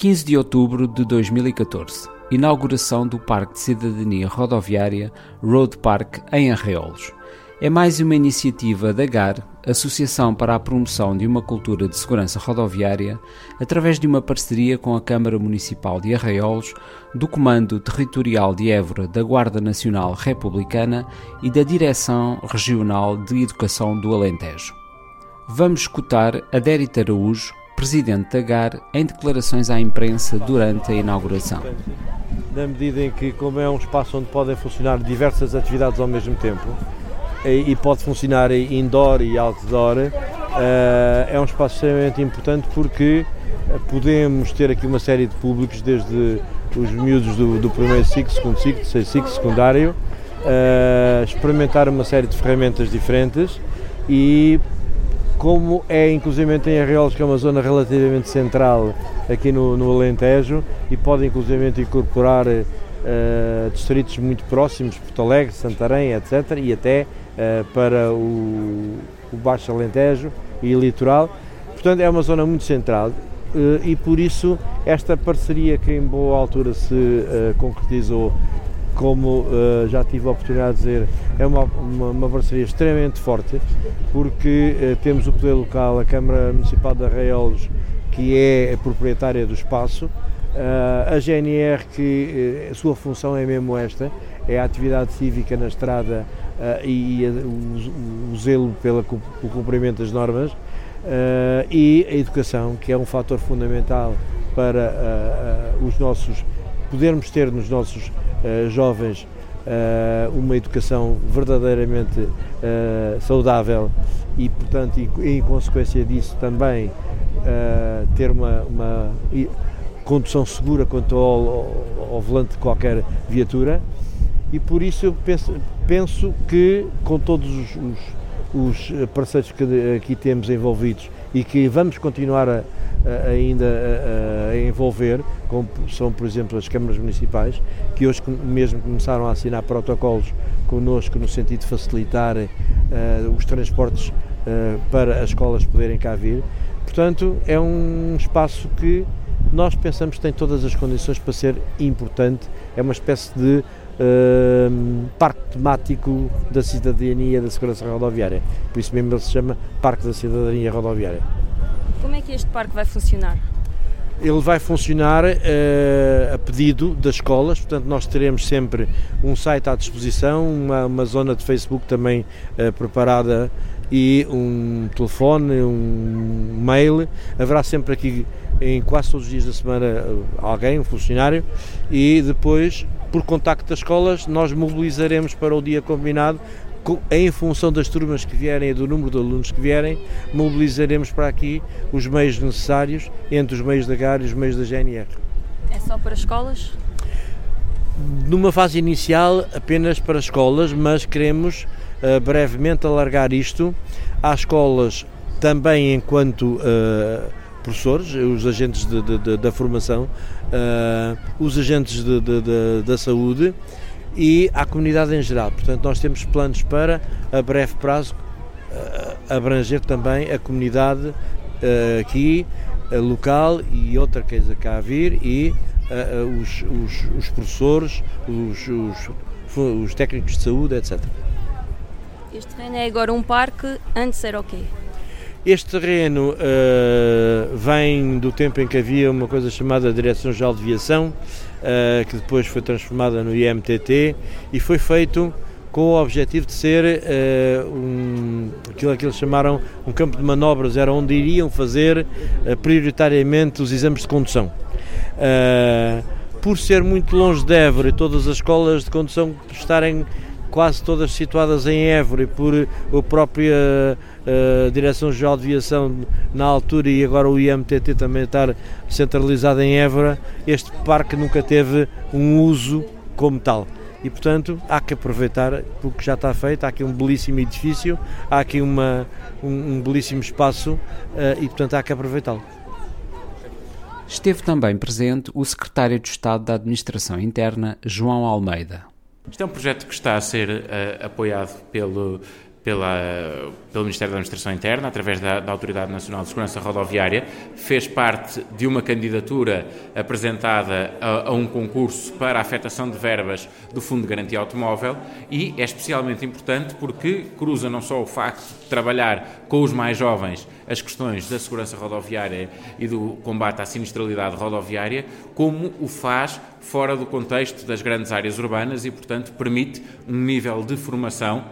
15 de outubro de 2014. Inauguração do Parque de Cidadania Rodoviária Road Park em Arreolos. É mais uma iniciativa da GAR, Associação para a Promoção de uma Cultura de Segurança Rodoviária, através de uma parceria com a Câmara Municipal de Arraiolos, do Comando Territorial de Évora da Guarda Nacional Republicana e da Direção Regional de Educação do Alentejo. Vamos escutar Adérito Araújo, presidente da GAR, em declarações à imprensa durante a inauguração. Na medida em que, como é um espaço onde podem funcionar diversas atividades ao mesmo tempo, e pode funcionar indoor e outdoor, eh, é um espaço extremamente importante porque eh, podemos ter aqui uma série de públicos, desde os miúdos do, do primeiro ciclo, segundo ciclo, terceiro ciclo, secundário, eh, experimentar uma série de ferramentas diferentes e como é inclusive em Arreolos, que é uma zona relativamente central aqui no, no Alentejo e pode inclusive incorporar uh, distritos muito próximos, Porto Alegre, Santarém, etc. e até uh, para o, o, Baixo Alentejo e litoral. Portanto, é uma zona muito central uh, e por isso esta parceria que em boa altura se concretizou como uh, já tive a oportunidade de dizer, é uma, uma, uma parceria extremamente forte, porque uh, temos o poder local, a Câmara Municipal de Arraiolos, que é a proprietária do espaço, uh, a GNR, que a sua função é mesmo esta, é a atividade cívica na estrada e o, o, zelo pelo cumprimento das normas, e a educação, que é um fator fundamental para os nossos podermos ter nos nossos uh, jovens uh, uma educação verdadeiramente uh, saudável e, portanto, e, em consequência disso também ter uma, uma, condução segura quanto ao, ao, ao, volante de qualquer viatura. E por isso eu penso, penso que com todos os, os, os parceiros que aqui temos envolvidos e que vamos continuar a, ainda a, a, envolver, como são, por exemplo, as câmaras municipais, que hoje mesmo começaram a assinar protocolos connosco no sentido de facilitar uh, os transportes uh, para as escolas poderem cá vir. Portanto, é um espaço que nós pensamos que tem todas as condições para ser importante, é uma espécie de uh, parque temático da cidadania da segurança rodoviária. Por isso mesmo ele se chama Parque da Cidadania Rodoviária. Como é que este parque vai funcionar? Ele vai funcionar uh, a pedido das escolas, portanto, nós teremos sempre um site à disposição, uma, uma zona de Facebook também uh, preparada e um telefone, um mail. Haverá sempre aqui, em quase todos os dias da semana, alguém, um funcionário, e depois, por contacto das escolas, nós mobilizaremos para o dia combinado em função das turmas que vierem e do número de alunos que vierem, mobilizaremos para aqui os meios necessários entre os meios da GAR e os meios da GNR. É só para escolas? Numa fase inicial, apenas para escolas, mas queremos uh, brevemente alargar isto às escolas também enquanto uh, professores, os agentes de, de, de, da formação, uh, os agentes da saúde e à comunidade em geral. Portanto, nós temos planos para, a breve prazo, eh, abranger também a comunidade uh, aqui, uh, local e outra coisa cá a vir e uh, os, os, os, professores, os, os, técnicos de saúde, etc. Este terreno é agora um parque, antes era o quê? Este terreno vem do tempo em que havia uma coisa chamada Direção-Geral de Viação, uh, que depois foi transformada no IMTT e foi feito com o objetivo de ser uh, um, aquilo que eles chamaram um campo de manobras, era onde iriam fazer uh, prioritariamente os exames de condução. por ser muito longe de Évora e todas as escolas de condução estarem quase todas situadas em Évora e por a própria uh, Direção-Geral de Aviação na altura e agora o IMTT também estar centralizado em Évora, este parque nunca teve um uso como tal. E portanto há que aproveitar porque já está feito, há aqui um belíssimo edifício, há aqui uma, um, um belíssimo espaço uh, e portanto há que aproveitá-lo. Esteve também presente o secretário de Estado da Administração Interna, João Almeida. Isto é um projeto que está a ser uh, apoiado pelo, pela, pelo Ministério da Administração Interna, através da, da, Autoridade Nacional de Segurança Rodoviária, fez parte de uma candidatura apresentada a, a, um concurso para a afetação de verbas do Fundo de Garantia Automóvel e é especialmente importante porque cruza não só o facto de trabalhar com os mais jovens as questões da segurança rodoviária e do combate à sinistralidade rodoviária, como o faz fora do contexto das grandes áreas urbanas e, portanto, permite um nível de formação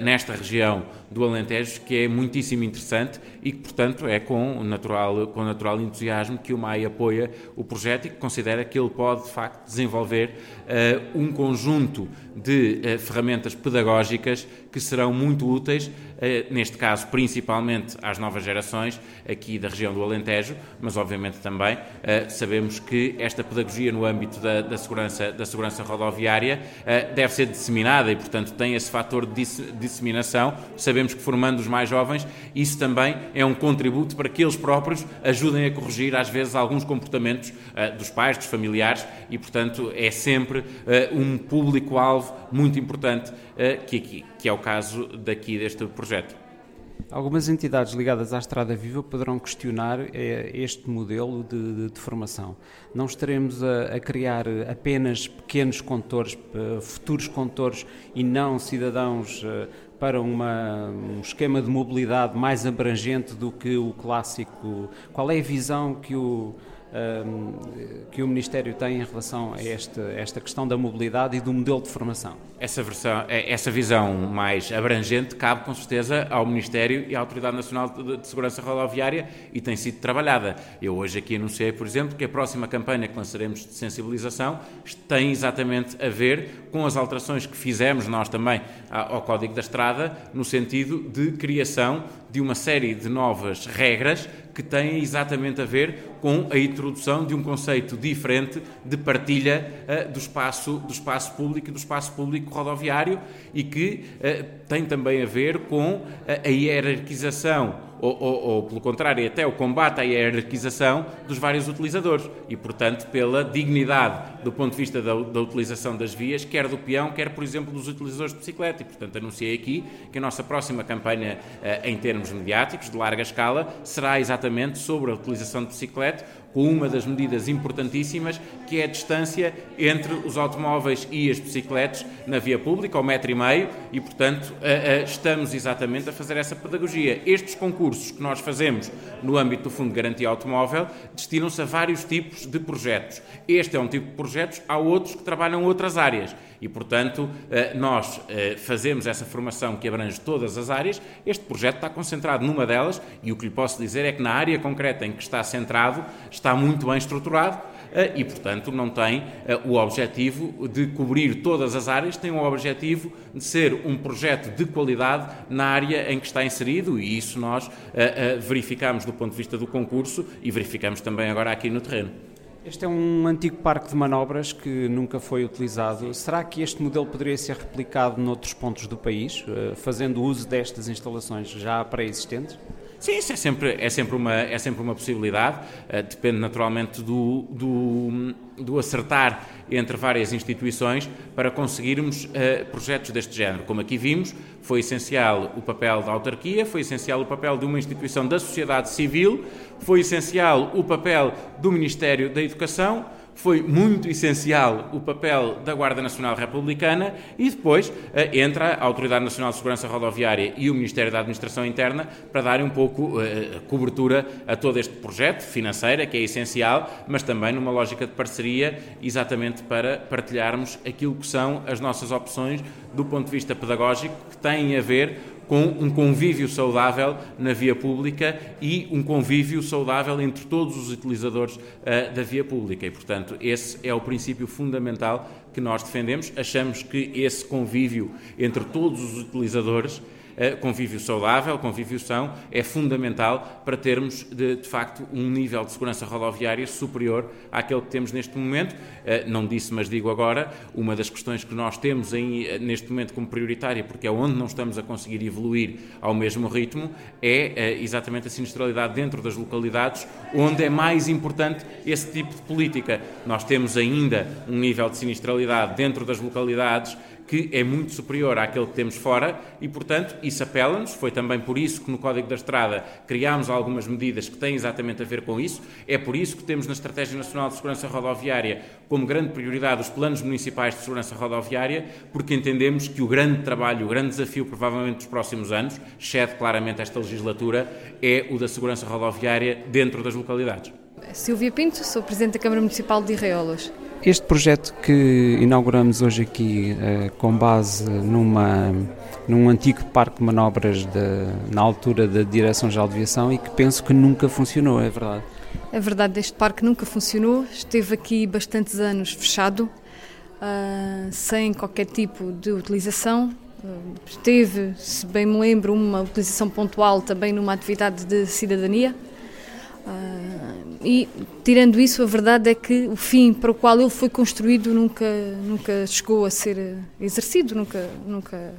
nesta região do Alentejo que é muitíssimo interessante e que, portanto, é com natural, com natural entusiasmo que o MAI apoia o projeto e que considera que ele pode, de facto, desenvolver uh, um conjunto de uh, ferramentas pedagógicas que serão muito úteis, uh, neste caso, principalmente às novas gerações aqui da região do Alentejo, mas, obviamente, também sabemos que esta pedagogia no âmbito da, da segurança, da segurança rodoviária deve ser disseminada e, portanto, tem esse fator de disseminação. Sabemos que formando os mais jovens, isso também é um contributo para que eles próprios ajudem a corrigir, às vezes, alguns comportamentos uh, dos pais, dos familiares, e, portanto, é sempre uh, um público-alvo muito importante, uh, que, aqui, que é o caso daqui deste projeto. Algumas entidades ligadas à Estrada Viva poderão questionar este modelo de, de, de formação. Não estaremos a, a, criar apenas pequenos condutores, futuros condutores e não cidadãos para uma, um esquema de mobilidade mais abrangente do que o clássico? Qual é a visão que o, que o Ministério tem em relação a esta, esta questão da mobilidade e do modelo de formação? Essa, versão, é, essa visão mais abrangente cabe com certeza ao Ministério e à Autoridade Nacional de Segurança Rodoviária e tem sido trabalhada. Eu hoje aqui anunciei, por exemplo, que a próxima campanha que lançaremos de sensibilização tem exatamente a ver com as alterações que fizemos nós também ao Código da Estrada, no sentido de criação de uma série de novas regras que têm exatamente a ver com a introdução de um conceito diferente de partilha uh, do, espaço, do espaço público e do espaço público rodoviário e que uh, tem também a ver com a hierarquização ou, ou, ou, pelo contrário, até o combate à hierarquização dos vários utilizadores e, portanto, pela dignidade do ponto de vista da, da, utilização das vias, quer do peão, quer, por exemplo, dos utilizadores de bicicleta. E, portanto, anunciei aqui que a nossa próxima campanha eh, em termos mediáticos, de larga escala, será exatamente sobre a utilização de bicicleta, com uma das medidas importantíssimas, que é a distância entre os automóveis e as bicicletas na via pública, ao metro e meio, e, portanto, estamos exatamente a fazer essa pedagogia. Estes concursos que nós fazemos no âmbito do Fundo de Garantia Automóvel destinam-se a vários tipos de projetos. Este é um tipo de projetos, há outros que trabalham outras áreas e, portanto, eh, nós eh, fazemos essa formação que abrange todas as áreas. Este projeto está concentrado numa delas e o que lhe posso dizer é que na área concreta em que está centrado está muito bem estruturado eh, e, portanto, não tem o objetivo de cobrir todas as áreas, tem o objetivo de ser um projeto de qualidade na área em que está inserido e isso nós verificamos do ponto de vista do concurso e verificamos também agora aqui no terreno. Este é um antigo parque de manobras que nunca foi utilizado. Será que este modelo poderia ser replicado noutros pontos do país, eh, fazendo uso destas instalações já pré-existentes? Sim, isso é sempre, é sempre, uma, é sempre uma possibilidade, uh, depende naturalmente do, do, do, acertar entre várias instituições para conseguirmos uh, projetos deste género. Como aqui vimos, foi essencial o papel da autarquia, foi essencial o papel de uma instituição da sociedade civil, foi essencial o papel do Ministério da Educação foi muito essencial o papel da Guarda Nacional Republicana e depois uh, entra a Autoridade Nacional de Segurança Rodoviária e o Ministério da Administração Interna para darem um pouco uh, cobertura a todo este projeto financeira, que é essencial, mas também numa lógica de parceria, exatamente para partilharmos aquilo que são as nossas opções do ponto de vista pedagógico, que têm a ver com um convívio saudável na via pública e um convívio saudável entre todos os utilizadores uh, da via pública. E, portanto, esse é o princípio fundamental que nós defendemos. Achamos que esse convívio entre todos os utilizadores convívio saudável, convívio são, é fundamental para termos, de, de, facto, um nível de segurança rodoviária superior àquele que temos neste momento. Eh, não disse, mas digo agora, uma das questões que nós temos em, eh, neste momento como prioritária, porque é onde não estamos a conseguir evoluir ao mesmo ritmo, é eh, exatamente a sinistralidade dentro das localidades, onde é mais importante esse tipo de política. Nós temos ainda um nível de sinistralidade dentro das localidades que é muito superior àquele que temos fora e, portanto, isso apela-nos. Foi também por isso que no Código da Estrada criámos algumas medidas que têm exatamente a ver com isso. É por isso que temos na Estratégia Nacional de Segurança Rodoviária como grande prioridade os planos municipais de segurança rodoviária, porque entendemos que o grande trabalho, o grande desafio, provavelmente dos próximos anos, excede claramente esta legislatura, é o da segurança rodoviária dentro das localidades. Silvia Pinto, sou Presidente da Câmara Municipal de Irreolas. Este projeto que inauguramos hoje aqui, eh, com base numa, num antigo parque de manobras de, na altura da Direção-Geral de Aviação e que penso que nunca funcionou, é verdade? É verdade, este parque nunca funcionou, esteve aqui bastantes anos fechado, uh, sem qualquer tipo de utilização. Teve, se bem me lembro, uma utilização pontual também numa atividade de cidadania. Uh, e, tirando isso, a verdade é que o fim para o qual ele foi construído nunca, nunca chegou a ser eh, exercido, nunca. nunca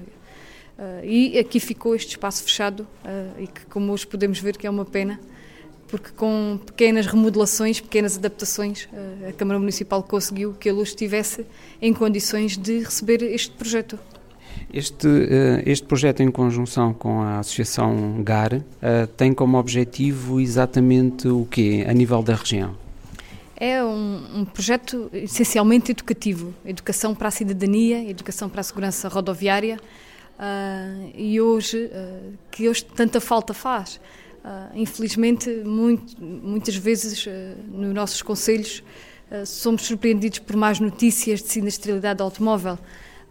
uh, e aqui ficou este espaço fechado, uh, e que, como hoje podemos ver, que é uma pena, porque com pequenas remodelações, pequenas adaptações, a Câmara Municipal conseguiu que ele estivesse em condições de receber este projeto. Este, eh, este projeto, em conjunção com a Associação GAR, eh, tem como objetivo exatamente o quê, a nível da região? É um, um, projeto essencialmente educativo, educação para a cidadania, educação para a segurança rodoviária uh, e hoje, uh, que hoje tanta falta faz. Uh, infelizmente, muito, muitas vezes nos nossos conselhos somos surpreendidos por más notícias de sinistralidade automóvel.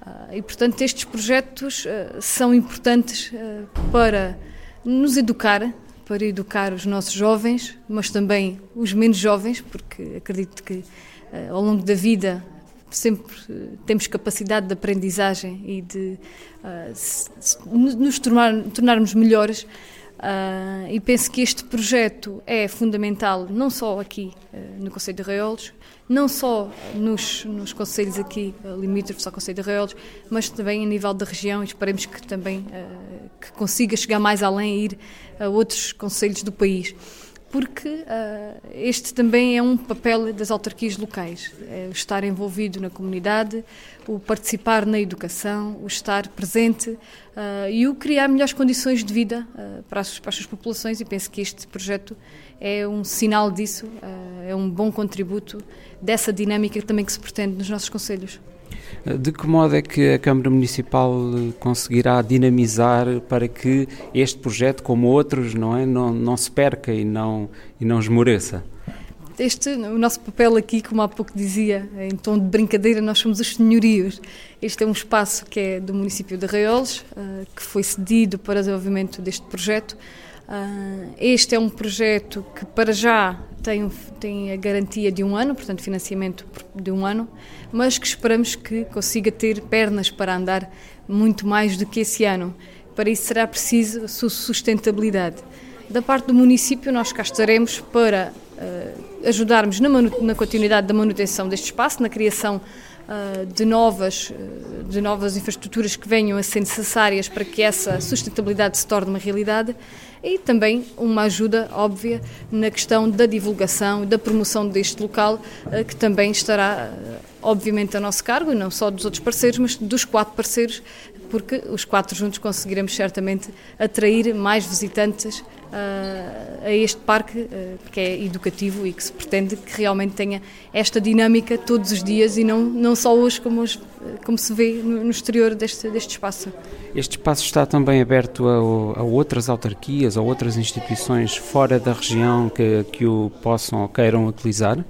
Ah, e, portanto, estes projetos ah, são importantes ah, para nos educar, para educar os nossos jovens, mas também os menos jovens, porque acredito que ao longo da vida sempre temos capacidade de aprendizagem e de nos tornar, tornarmos melhores. Uh, e penso que este projeto é fundamental, não só aqui uh, no Conselho de Arraiolos, não só nos, nos conselhos aqui uh, limítrofes ao Conselho de Arraiolos, mas também a nível da região e esperemos que também uh, que consiga chegar mais além e ir a outros conselhos do país porque uh, este também é um papel das autarquias locais, é estar envolvido na comunidade, o participar na educação, o estar presente uh, e o criar melhores condições de vida uh, para, as, para as suas populações e penso que este projeto é um sinal disso, é um bom contributo dessa dinâmica também que se pretende nos nossos conselhos. De que modo é que a Câmara Municipal conseguirá dinamizar para que este projeto, como outros, não é, não, não se perca e não e não esmoreça? Este, o nosso papel aqui, como há pouco dizia, em tom de brincadeira, nós somos os senhorios. Este é um espaço que é do município de Arraiolos, eh, que foi cedido para o desenvolvimento deste projeto. Uh, este é um projeto que, para já, tem, tem a garantia de um ano, portanto, financiamento de um ano, mas que esperamos que consiga ter pernas para andar muito mais do que esse ano. Para isso será preciso a sua sustentabilidade. Da parte do município, nós cá estaremos para uh, ajudarmos na, na continuidade da manutenção deste espaço, na criação uh, de, novas, de novas infraestruturas que venham a ser necessárias para que essa sustentabilidade se torne uma realidade e também uma ajuda óbvia na questão da divulgação, da promoção deste local, eh, que também estará eh, obviamente a nosso cargo, e não só dos outros parceiros, mas dos quatro parceiros, porque os quatro juntos conseguiremos certamente atrair mais visitantes uh, a este parque uh, que é educativo e que se pretende que realmente tenha esta dinâmica todos os dias e não, não só hoje como, hoje, como se vê no, no exterior deste, deste espaço. Este espaço está também aberto a, a, outras autarquias ou outras instituições fora da região que, que o possam ou queiram utilizar?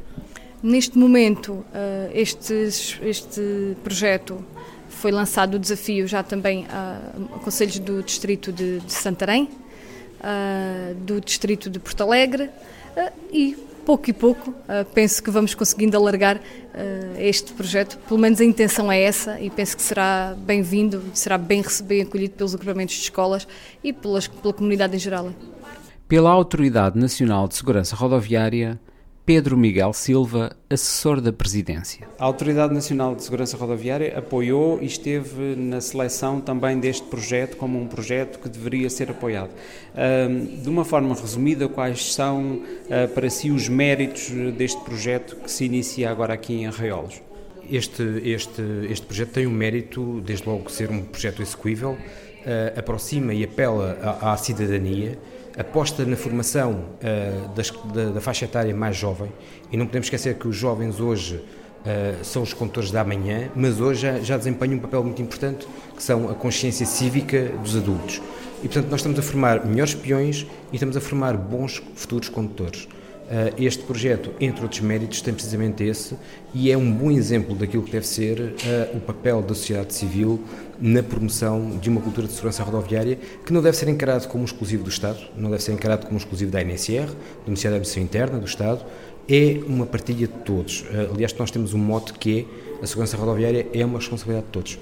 Neste momento, este, este projeto foi lançado o desafio já também a, a conselhos do distrito de, de Santarém, a, do distrito de Porto Alegre a, e pouco e pouco penso que vamos conseguindo alargar este projeto. Pelo menos a intenção é essa e penso que será bem-vindo, será bem recebido, acolhido pelos agrupamentos de escolas e pelas, pela comunidade em geral. Pela Autoridade Nacional de Segurança Rodoviária, Pedro Miguel Silva, assessor da Presidência. A Autoridade Nacional de Segurança Rodoviária apoiou e esteve na seleção também deste projeto como um projeto que deveria ser apoiado. De uma forma resumida, quais são ah, para si os méritos deste projeto que se inicia agora aqui em Arraiolos? Este, este, este projeto tem o um mérito, desde logo, ser um projeto execuível, uh, aproxima e apela à, à, cidadania, aposta na formação uh, das, da, da, faixa etária mais jovem, e não podemos esquecer que os jovens hoje uh, são os condutores da manhã, mas hoje já, já desempenham um papel muito importante, que são a consciência cívica dos adultos. E, portanto, nós estamos a formar melhores peões e estamos a formar bons futuros condutores. Eh, este projeto, entre outros méritos, tem precisamente esse e é um bom exemplo daquilo que deve ser uh, o papel da sociedade civil na promoção de uma cultura de segurança rodoviária que não deve ser encarado como exclusivo do Estado, não deve ser encarado como exclusivo da NSR, do Ministério da Administração Interna, do Estado, é uma partilha de todos. Uh, aliás, nós temos um mote que é a segurança rodoviária é uma responsabilidade de todos.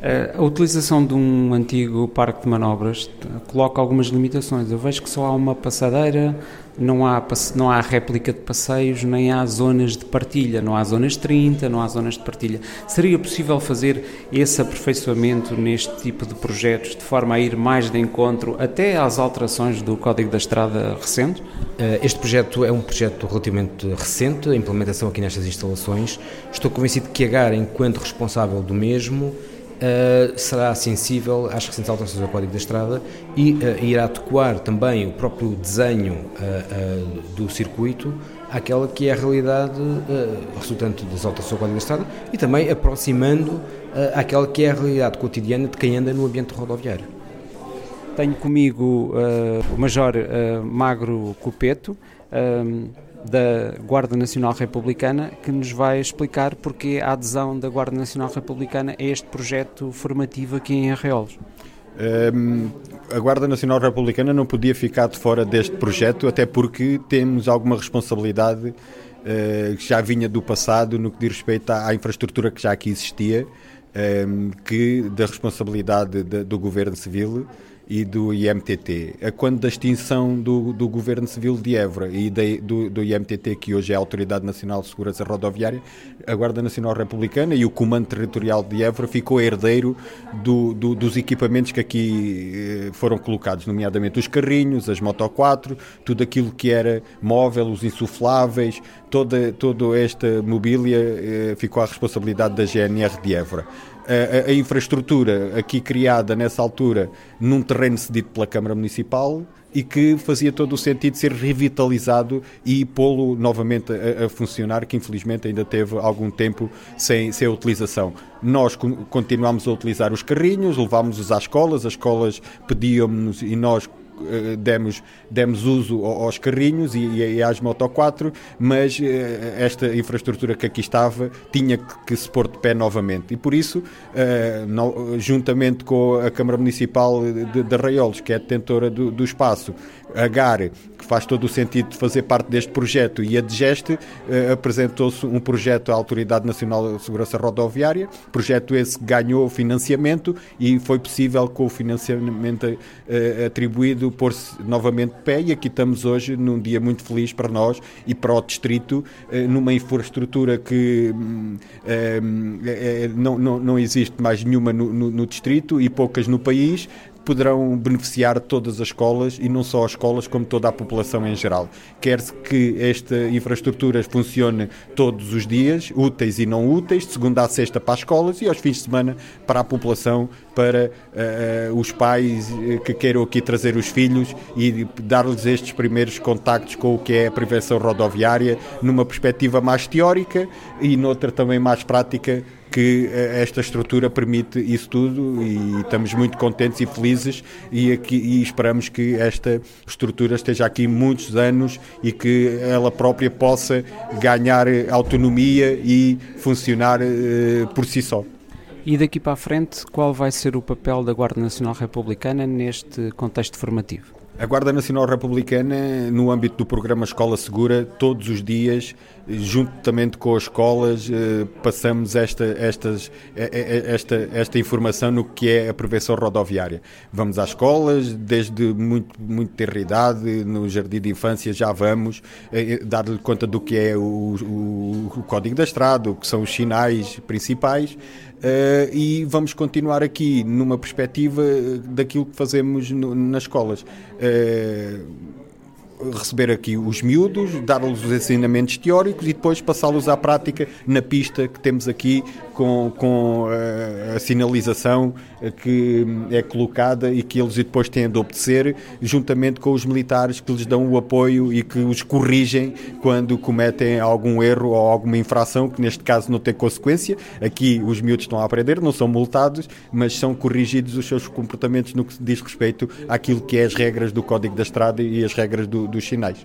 A utilização de um antigo parque de manobras coloca algumas limitações. Eu vejo que só há uma passadeira, não há, não há réplica de passeios, nem há zonas de partilha, não há zonas 30, não há zonas de partilha. Seria possível fazer esse aperfeiçoamento neste tipo de projetos de forma a ir mais de encontro até às alterações do Código da Estrada recente? Eh, este projeto é um projeto relativamente recente, a implementação aqui nestas instalações. Estou convencido que a GAR, enquanto responsável do mesmo, Uh, será sensível às recentes alterações ao Código da Estrada e uh, irá adequar também o próprio desenho uh, do circuito àquela que é a realidade resultante das alterações ao Código da Estrada e também aproximando àquela que é a realidade cotidiana de quem anda no ambiente rodoviário. Tenho comigo o Major Magro Cupeto da Guarda Nacional Republicana, que nos vai explicar porque a adesão da Guarda Nacional Republicana a este projeto formativo aqui em Arreolos. Um, a Guarda Nacional Republicana não podia ficar de fora deste projeto, até porque temos alguma responsabilidade uh, que já vinha do passado no que diz respeito à, à infraestrutura que já aqui existia, um, que da responsabilidade de, do Governo Civil e do IMTT. A quando da extinção do, do Governo Civil de Évora e de, do, do, IMTT, que hoje é a Autoridade Nacional de Segurança Rodoviária, a Guarda Nacional Republicana e o Comando Territorial de Évora ficou herdeiro do, dos equipamentos que aqui eh, foram colocados, nomeadamente os carrinhos, as Moto 4, tudo aquilo que era móvel, os insufláveis, toda, toda esta mobília eh, ficou à responsabilidade da GNR de Évora a, a, infraestrutura aqui criada nessa altura num terreno cedido pela Câmara Municipal e que fazia todo o sentido ser revitalizado e pô-lo novamente a, a, funcionar, que infelizmente ainda teve algum tempo sem, sem utilização. Nós continuámos a utilizar os carrinhos, levámos-os às escolas, as escolas pediam-nos e nós demos, demos uso aos carrinhos e, e às Moto 4, mas eh, esta infraestrutura que aqui estava tinha que, se pôr de pé novamente. E por isso, eh, juntamente com a Câmara Municipal de, de Arraiolos, que é detentora do, do espaço, a GAR, que faz todo o sentido de fazer parte deste projeto, e a DGEST, apresentou-se um projeto à Autoridade Nacional de Segurança Rodoviária, projeto esse que ganhou financiamento e foi possível com o financiamento atribuído pôr-se novamente de pé e aqui estamos hoje num dia muito feliz para nós e para o distrito, eh, numa infraestrutura que hum, é, não, não, não existe mais nenhuma no, no, no distrito e poucas no país, poderão beneficiar todas as escolas e não só as escolas, como toda a população em geral. Quer-se que esta infraestrutura funcione todos os dias, úteis e não úteis, de segunda a sexta para as escolas e aos fins de semana para a população, para uh, os pais eh, que queiram aqui trazer os filhos e dar-lhes estes primeiros contactos com o que é a prevenção rodoviária, numa perspectiva mais teórica e noutra também mais prática que eh, esta estrutura permite isso tudo e estamos muito contentes e felizes e, aqui, e esperamos que esta estrutura esteja aqui muitos anos e que ela própria possa ganhar autonomia e funcionar uh, por si só. E daqui para a frente, qual vai ser o papel da Guarda Nacional Republicana neste contexto formativo? A Guarda Nacional Republicana, no âmbito do programa Escola Segura, todos os dias, juntamente com as escolas, eh, passamos esta, estas, eh, eh, esta, esta informação no que é a prevenção rodoviária. Vamos às escolas, desde muito, muito ter idade, no jardim de infância já vamos dar-lhe conta do que é o, o, o Código da Estrada, o que são os sinais principais Uh, e vamos continuar aqui numa perspectiva daquilo que fazemos no, nas escolas. Uh, receber aqui os miúdos, dar-lhes os ensinamentos teóricos e depois passá-los à prática na pista que temos aqui com, com a, eh, a sinalização que é colocada e que eles depois têm de obedecer, juntamente com os militares que lhes dão o apoio e que os corrigem quando cometem algum erro ou alguma infração, que neste caso não tem consequência. Aqui os miúdos estão a aprender, não são multados, mas são corrigidos os seus comportamentos no que diz respeito àquilo que é as regras do Código da Estrada e as regras do, dos sinais.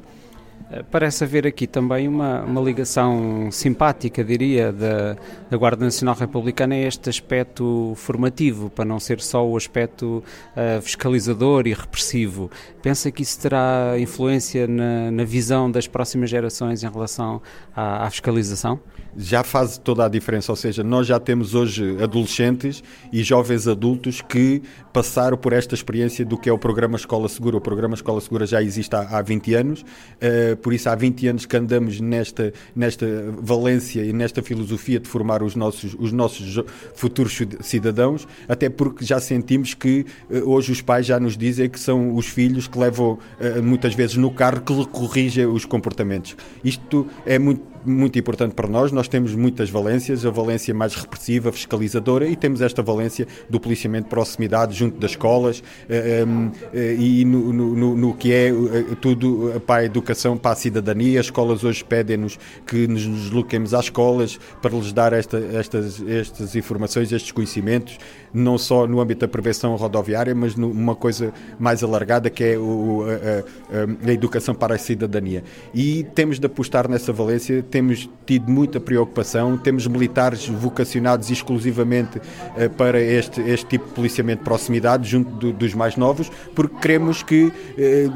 Eh, parece haver aqui também uma, uma ligação simpática, diria, da, da, Guarda Nacional Republicana a este aspecto formativo, para não ser só o aspecto uh, fiscalizador e repressivo. Pensa que isso terá influência na, na visão das próximas gerações em relação à, à fiscalização? Já faz toda a diferença. Ou seja, nós já temos hoje adolescentes e jovens adultos que passaram por esta experiência do que é o programa Escola Segura. O programa Escola Segura já existe há, há 20 anos, uh, por isso há 20 anos que andamos nesta, nesta valência e nesta filosofia de formar os nossos, os nossos futuros cidadãos, até porque já sentimos que uh, hoje os pais já nos dizem que são os filhos que levam uh, muitas vezes no carro que corrigem os comportamentos. Isto é muito muito importante para nós. Nós temos muitas valências, a valência mais repressiva, fiscalizadora, e temos esta valência do policiamento de proximidade junto das escolas eh, eh, e no, no, no que é eh, tudo para a educação, para a cidadania. As escolas hoje pedem-nos que nos desloquemos às escolas para lhes dar esta, estas, estas informações, estes conhecimentos, não só no âmbito da prevenção rodoviária, mas numa coisa mais alargada que é o, a, a, a educação para a cidadania. E temos de apostar nessa valência temos tido muita preocupação, temos militares vocacionados exclusivamente uh, para este, este tipo de policiamento de proximidade, junto do, dos mais novos, porque queremos que, uh,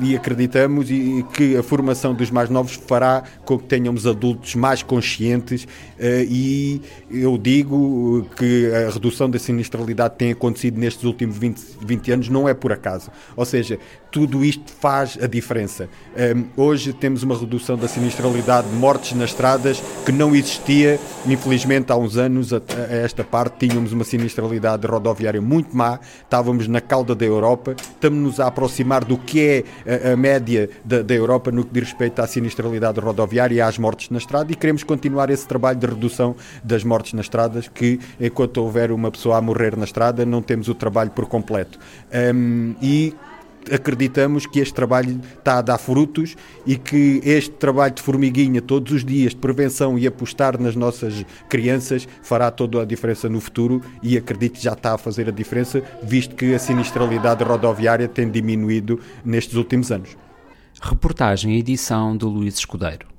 e acreditamos, e, que a formação dos mais novos fará com que tenhamos adultos mais conscientes uh, e eu digo que a redução da sinistralidade tem acontecido nestes últimos 20, 20 anos não é por acaso. Ou seja, tudo isto faz a diferença. Um, hoje temos uma redução da sinistralidade de mortes na estrada estradas que não existia, infelizmente, há uns anos a, a esta parte tínhamos uma sinistralidade rodoviária muito má, estávamos na cauda da Europa, estamos-nos a aproximar do que é a, a média da, da, Europa no que diz respeito à sinistralidade rodoviária e às mortes na estrada e queremos continuar esse trabalho de redução das mortes nas estradas, que enquanto houver uma pessoa a morrer na estrada, não temos o trabalho por completo. Um, e acreditamos que este trabalho está a dar frutos e que este trabalho de formiguinha todos os dias de prevenção e apostar nas nossas crianças fará toda a diferença no futuro e acredito que já está a fazer a diferença, visto que a sinistralidade rodoviária tem diminuído nestes últimos anos. Reportagem e edição do Luís Escudeiro.